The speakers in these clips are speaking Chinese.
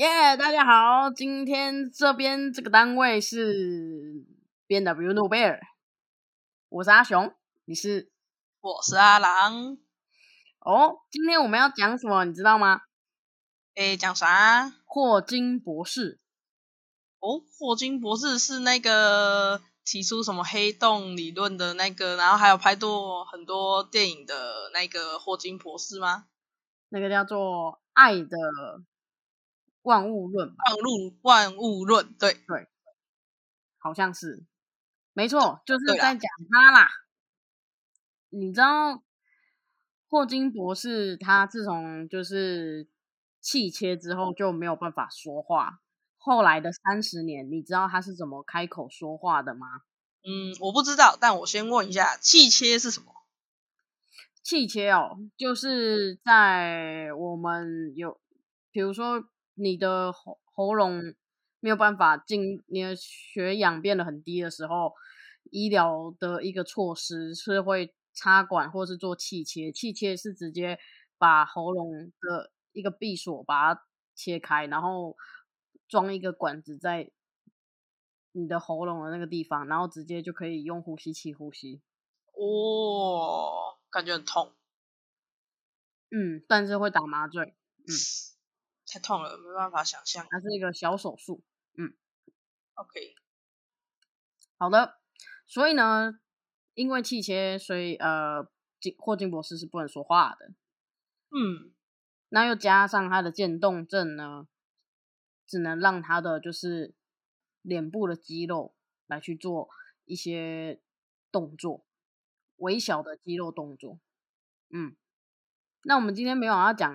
耶大家好，今天这边这个单位是 B N W 诺贝尔，我是阿雄，你是我是阿郎。哦。今天我们要讲什么，你知道吗？诶，讲啥？霍金博士。哦，霍金博士是那个提出什么黑洞理论的那个，然后还有拍过很多电影的那个霍金博士吗？那个叫做《爱的万物论》吧？万物万物论，对对，好像是，没错，就是在讲他啦。你知道霍金博士他自从就是气切之后就没有办法说话。后来的三十年，你知道他是怎么开口说话的吗？嗯，我不知道，但我先问一下，气切是什么？气切哦，就是在我们有，比如说你的喉喉咙没有办法进，你的血氧变得很低的时候，医疗的一个措施是会插管或是做气切。气切是直接把喉咙的一个闭锁把它切开，然后。装一个管子在你的喉咙的那个地方，然后直接就可以用呼吸器呼吸。哦，感觉很痛。嗯，但是会打麻醉。嗯，太痛了，没办法想象。它是一个小手术。嗯，OK，好的。所以呢，因为气切，所以呃，金霍金博士是不能说话的。嗯，那又加上他的渐冻症呢？只能让他的就是脸部的肌肉来去做一些动作，微小的肌肉动作。嗯，那我们今天没有要讲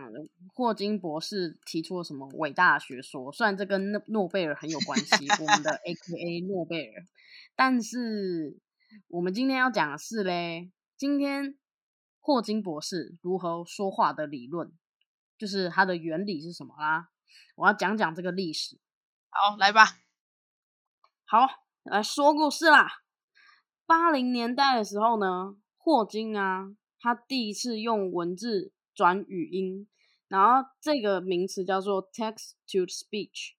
霍金博士提出了什么伟大的学说，虽然这跟诺诺贝尔很有关系，我们的 A K A 诺贝尔，但是我们今天要讲的是嘞，今天霍金博士如何说话的理论，就是它的原理是什么啦？我要讲讲这个历史，好，来吧。好，来说故事啦。八零年代的时候呢，霍金啊，他第一次用文字转语音，然后这个名词叫做 text to speech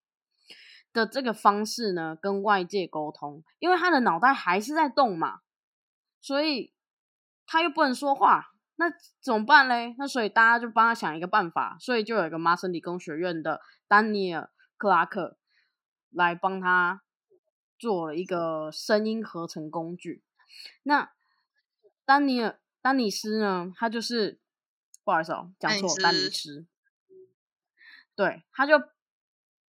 的这个方式呢，跟外界沟通。因为他的脑袋还是在动嘛，所以他又不能说话。那怎么办嘞？那所以大家就帮他想一个办法，所以就有一个麻省理工学院的丹尼尔·克拉克来帮他做了一个声音合成工具。那丹尼尔·丹尼斯呢？他就是不好意思哦，讲错，丹尼斯。对，他就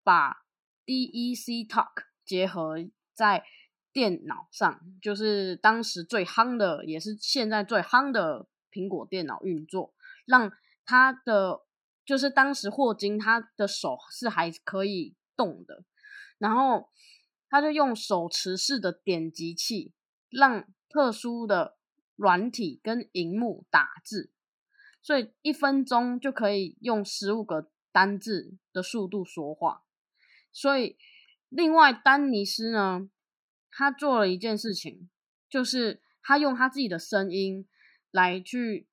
把 DEC Talk 结合在电脑上，就是当时最夯的，也是现在最夯的。苹果电脑运作，让他的就是当时霍金他的手是还可以动的，然后他就用手持式的点击器，让特殊的软体跟荧幕打字，所以一分钟就可以用十五个单字的速度说话。所以另外丹尼斯呢，他做了一件事情，就是他用他自己的声音。来去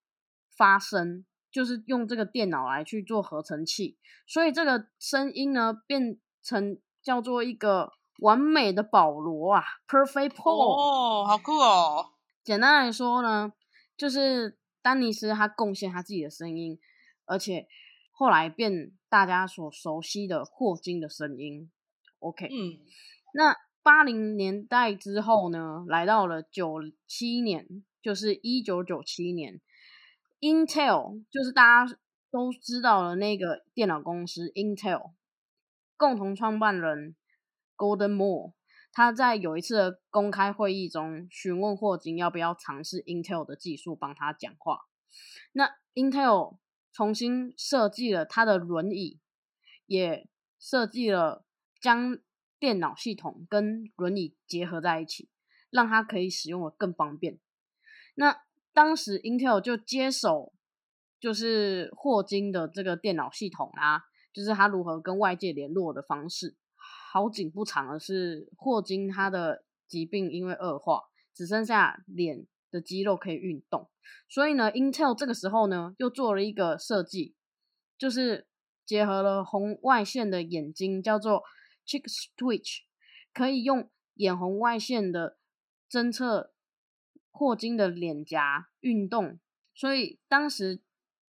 发声，就是用这个电脑来去做合成器，所以这个声音呢变成叫做一个完美的保罗啊，Perfect Paul。哦，好酷哦！简单来说呢，就是丹尼斯他贡献他自己的声音，而且后来变大家所熟悉的霍金的声音。OK，嗯，那八零年代之后呢，来到了九七年。就是一九九七年，Intel 就是大家都知道的那个电脑公司 Intel 共同创办人 Golden Moore，他在有一次的公开会议中询问霍金要不要尝试 Intel 的技术帮他讲话。那 Intel 重新设计了他的轮椅，也设计了将电脑系统跟轮椅结合在一起，让他可以使用的更方便。那当时 Intel 就接手，就是霍金的这个电脑系统啊，就是他如何跟外界联络的方式。好景不长的是，霍金他的疾病因为恶化，只剩下脸的肌肉可以运动，所以呢，Intel 这个时候呢又做了一个设计，就是结合了红外线的眼睛，叫做 Chick Switch，可以用眼红外线的侦测霍金的脸颊运动，所以当时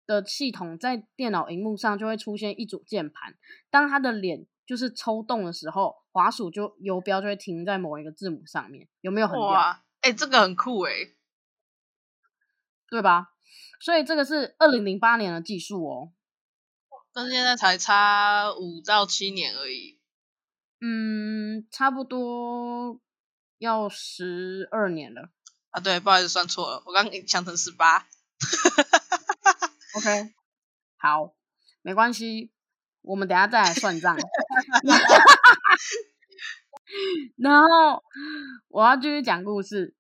的系统在电脑荧幕上就会出现一组键盘，当他的脸就是抽动的时候，滑鼠就游标就会停在某一个字母上面，有没有很屌？哇，哎、这个很酷哎、对吧？所以这个是二零零八年的技术哦。跟现在才差五到七年而已。嗯，差不多要十二年了。啊，对，不好意思，算错了，我刚刚想成十八。OK，好，没关系，我们等下再来算账。然后我要继续讲故事。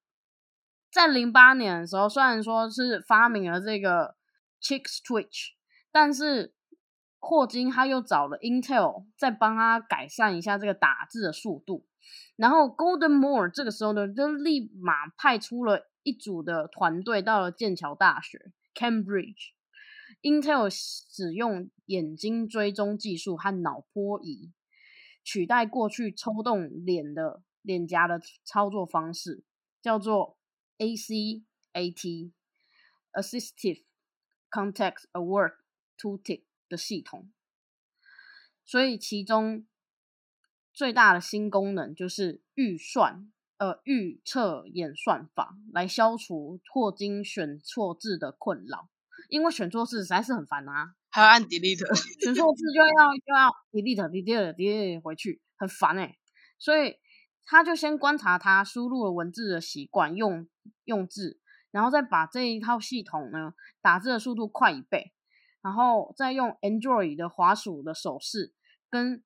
在零八年的时候，虽然说是发明了这个 Chick Switch，但是霍金他又找了 Intel 再帮他改善一下这个打字的速度。然后 Golden Moore 这个时候呢，就立马派出了一组的团队到了剑桥大学 Cambridge。Intel 使用眼睛追踪技术和脑波仪，取代过去抽动脸的脸颊的操作方式，叫做 ACAT Assistive Context Aware Toolkit 的系统。所以其中最大的新功能就是预算，呃，预测演算法，来消除霍金选错字的困扰。因为选错字实在是很烦啊，还要按 delete，选错字就要就要 delete delete delete 回去，很烦哎、所以他就先观察他输入了文字的习惯，用用字，然后再把这一套系统呢打字的速度快一倍，然后再用 Android 的滑鼠的手势跟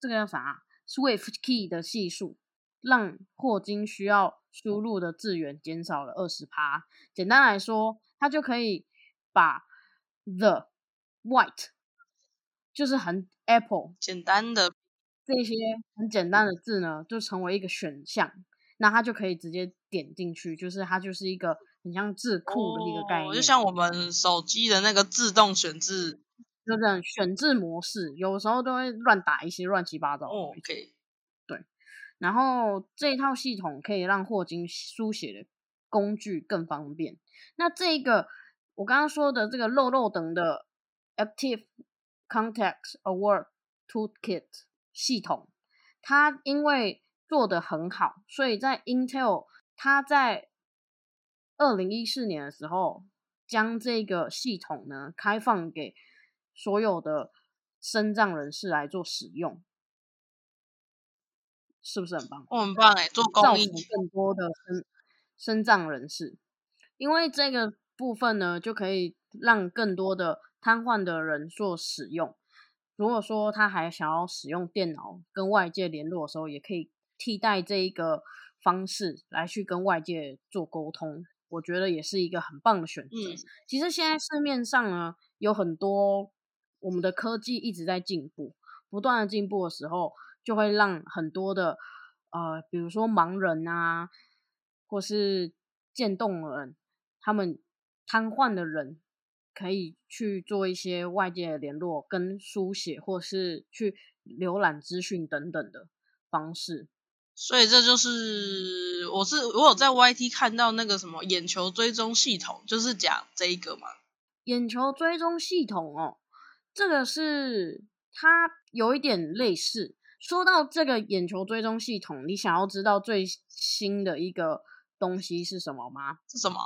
这个叫啥 Swift Key 的系数，让霍金需要输入的字源减少了二十趴。简单来说，他就可以把 the white 就是很 apple 简单的这些很简单的字呢，就成为一个选项，那它就可以直接点进去，就是它就是一个很像字库的一个概念，哦就像我们手机的那个自动选字。就这样选字模式，有时候都会乱打一些乱七八糟哦。，OK，对然后这一套系统可以让霍金书写的工具更方便。那这个我刚刚说的这个漏漏等的 Active Context Award Toolkit 系统，它因为做得很好，所以在 Intel 它在二零一四年的时候将这个系统呢开放给所有的身障人士来做使用。是不是很棒？我很棒哎，做造福公益，更多的身身障人士，因为这个部分呢，就可以让更多的瘫痪的人做使用。如果说他还想要使用电脑跟外界联络的时候，也可以替代这一个方式来去跟外界做沟通。我觉得也是一个很棒的选择。嗯其实现在市面上呢有很多我们的科技一直在进步，不断的进步的时候，就会让很多的呃，比如说盲人啊，或是渐冻的人，他们瘫痪的人，可以去做一些外界的联络、跟书写，或是去浏览资讯等等的方式。所以这就是我是我有在 YT 看到那个什么眼球追踪系统，就是讲这一个嘛。眼球追踪系统哦，这个是它有一点类似。说到这个眼球追踪系统，你想要知道最新的一个东西是什么吗？是什么？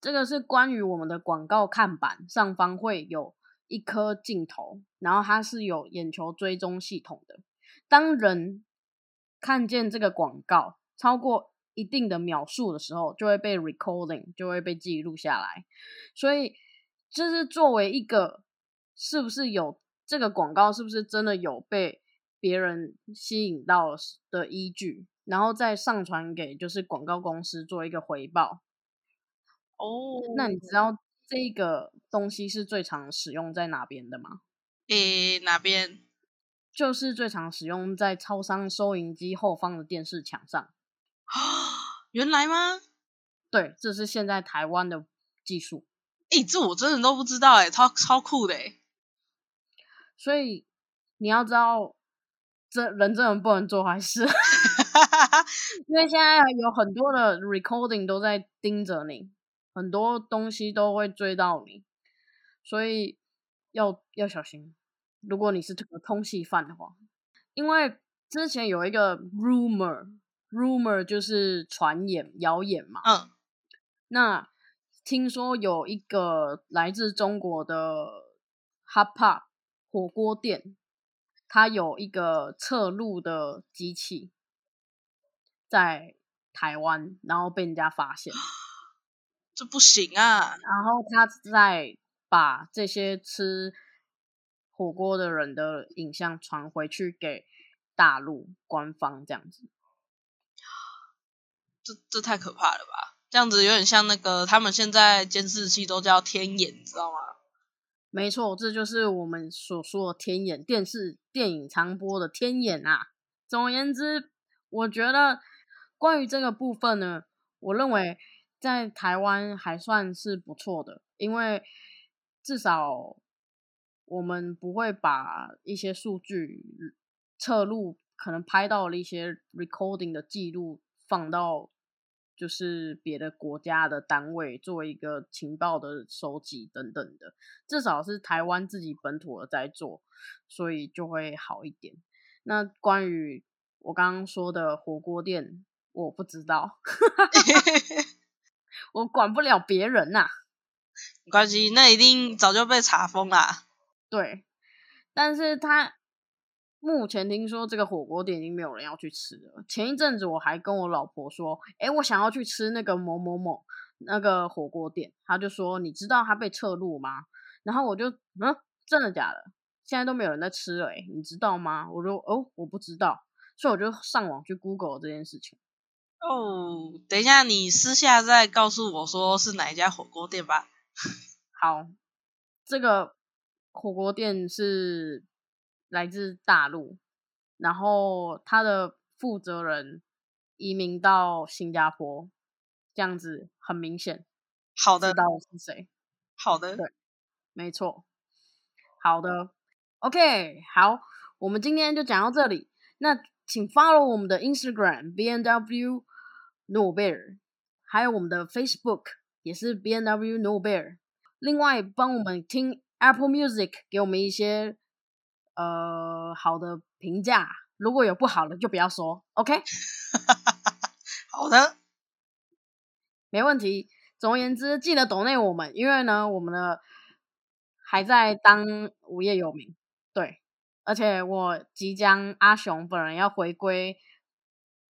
这个是关于我们的广告看板上方会有一颗镜头，然后它是有眼球追踪系统的。当人看见这个广告超过一定的秒数的时候，就会被 recording，就会被记录下来。所以，这是作为一个是不是有这个广告是不是真的有被别人吸引到的依据，然后再上传给就是广告公司做一个回报。哦，那你知道这个东西是最常使用在哪边的吗？诶哪边？就是最常使用在超商收银机后方的电视墙上。啊原来吗？对，这是现在台湾的技术。诶，这我真的都不知道诶，超超酷的诶。所以你要知道，这人真的不能做坏事，因为现在有很多的 recording 都在盯着你，很多东西都会追到你，所以要要小心。如果你是这个通缉犯的话，因为之前有一个 rumor，rumor 就是传言、谣言嘛。嗯，那听说有一个来自中国的 hot pot 火锅店，它有一个侧录的机器在台湾，然后被人家发现，这不行啊！然后他再把这些吃火锅的人的影像传回去给大陆官方，这样子，这这太可怕了吧？这样子有点像那个他们现在监视器都叫天眼，你知道吗？没错，这就是我们所说的天眼电视电影常播的天眼啊。总而言之，我觉得关于这个部分呢，我认为在台湾还算是不错的，因为至少我们不会把一些数据侧录，可能拍到了一些 recording 的记录放到。就是别的国家的单位做一个情报的收集等等的，至少是台湾自己本土的在做，所以就会好一点。那关于我刚刚说的火锅店，我不知道，我管不了别人呐。没关系，那一定早就被查封啦。对，但是他。目前听说这个火锅店已经没有人要去吃了。前一阵子我还跟我老婆说：“哎，我想要去吃那个某某某那个火锅店。”他就说：“你知道他被撤录吗？”然后我就：“嗯，真的假的？现在都没有人在吃了，哎，你知道吗？”我说：“哦，我不知道。”所以我就上网去 Google 这件事情。哦，等一下，你私下再告诉我说是哪一家火锅店吧。好，这个火锅店是。来自大陆，然后他的负责人移民到新加坡，这样子很明显。好的，知道是谁？好的，对，没错。好的，OK，好，我们今天就讲到这里。那请 follow 我们的 Instagram B N W No Bear，还有我们的 Facebook 也是 B N W No Bear。另外，帮我们听 Apple Music，给我们一些。呃，好的评价，如果有不好的就不要说，OK？好的，没问题。总而言之，记得懂内我们，因为呢，我们的还在当无业游民，对，而且我即将阿雄本人要回归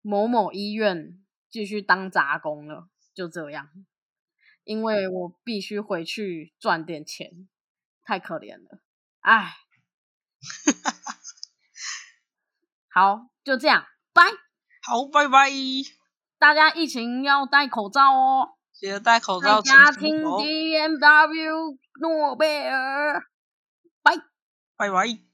某某医院继续当杂工了，就这样，因为我必须回去赚点钱，太可怜了，唉。好，就这样，拜。好，拜拜。大家疫情要戴口罩哦，记得戴口罩。家听 D M W 诺贝尔，拜拜拜。